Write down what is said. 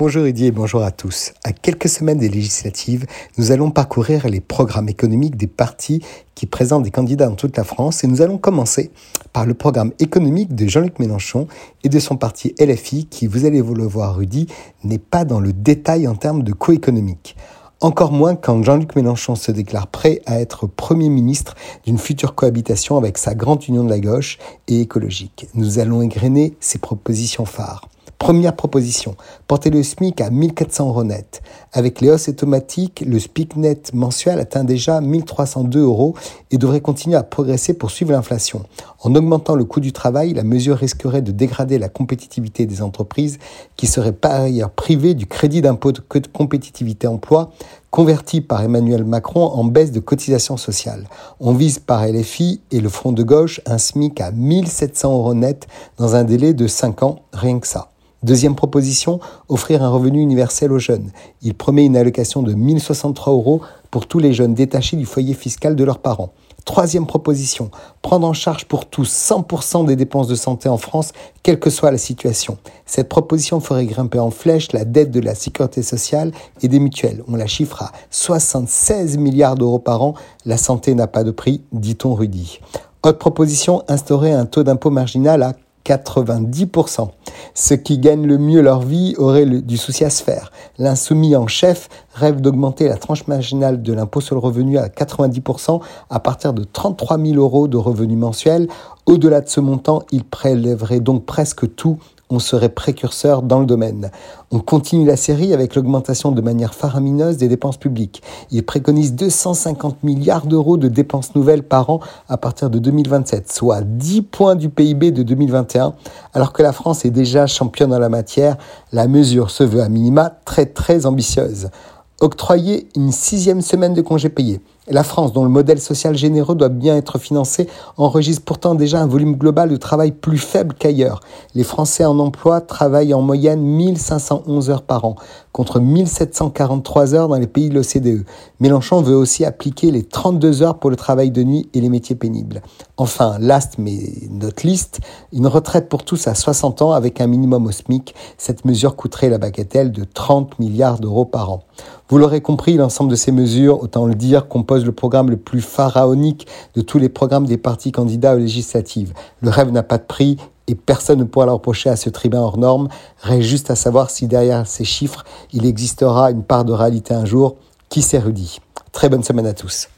Bonjour Rudy et bonjour à tous. À quelques semaines des législatives, nous allons parcourir les programmes économiques des partis qui présentent des candidats dans toute la France et nous allons commencer par le programme économique de Jean-Luc Mélenchon et de son parti LFI qui, vous allez vous le voir Rudy, n'est pas dans le détail en termes de coût économique. Encore moins quand Jean-Luc Mélenchon se déclare prêt à être Premier ministre d'une future cohabitation avec sa grande union de la gauche et écologique. Nous allons égrener ses propositions phares. Première proposition, porter le SMIC à 1400 euros net. Avec les hausses automatiques, le SPIC net mensuel atteint déjà 1302 euros et devrait continuer à progresser pour suivre l'inflation. En augmentant le coût du travail, la mesure risquerait de dégrader la compétitivité des entreprises qui seraient par ailleurs privées du crédit d'impôt de compétitivité emploi converti par Emmanuel Macron en baisse de cotisation sociale. On vise par LFI et le Front de gauche un SMIC à 1700 euros net dans un délai de 5 ans, rien que ça. Deuxième proposition, offrir un revenu universel aux jeunes. Il promet une allocation de 1063 euros pour tous les jeunes détachés du foyer fiscal de leurs parents. Troisième proposition, prendre en charge pour tous 100% des dépenses de santé en France, quelle que soit la situation. Cette proposition ferait grimper en flèche la dette de la sécurité sociale et des mutuelles. On la chiffre à 76 milliards d'euros par an. La santé n'a pas de prix, dit-on Rudy. Autre proposition, instaurer un taux d'impôt marginal à 90%. Ceux qui gagnent le mieux leur vie auraient du souci à se faire. L'insoumis en chef rêve d'augmenter la tranche marginale de l'impôt sur le revenu à 90% à partir de 33 000 euros de revenus mensuels. Au-delà de ce montant, il prélèverait donc presque tout on serait précurseur dans le domaine. On continue la série avec l'augmentation de manière faramineuse des dépenses publiques. Il préconise 250 milliards d'euros de dépenses nouvelles par an à partir de 2027, soit 10 points du PIB de 2021, alors que la France est déjà championne en la matière. La mesure se veut à minima très très ambitieuse octroyer une sixième semaine de congés payés. La France, dont le modèle social généreux doit bien être financé, enregistre pourtant déjà un volume global de travail plus faible qu'ailleurs. Les Français en emploi travaillent en moyenne 1511 heures par an, contre 1743 heures dans les pays de l'OCDE. Mélenchon veut aussi appliquer les 32 heures pour le travail de nuit et les métiers pénibles. Enfin, last mais notre liste, une retraite pour tous à 60 ans avec un minimum au SMIC. Cette mesure coûterait la bagatelle de 30 milliards d'euros par an. Vous l'aurez compris, l'ensemble de ces mesures, autant le dire, le programme le plus pharaonique de tous les programmes des partis candidats aux législatives. Le rêve n'a pas de prix et personne ne pourra le à ce tribun hors norme. Reste juste à savoir si derrière ces chiffres, il existera une part de réalité un jour. Qui s'érudit Très bonne semaine à tous.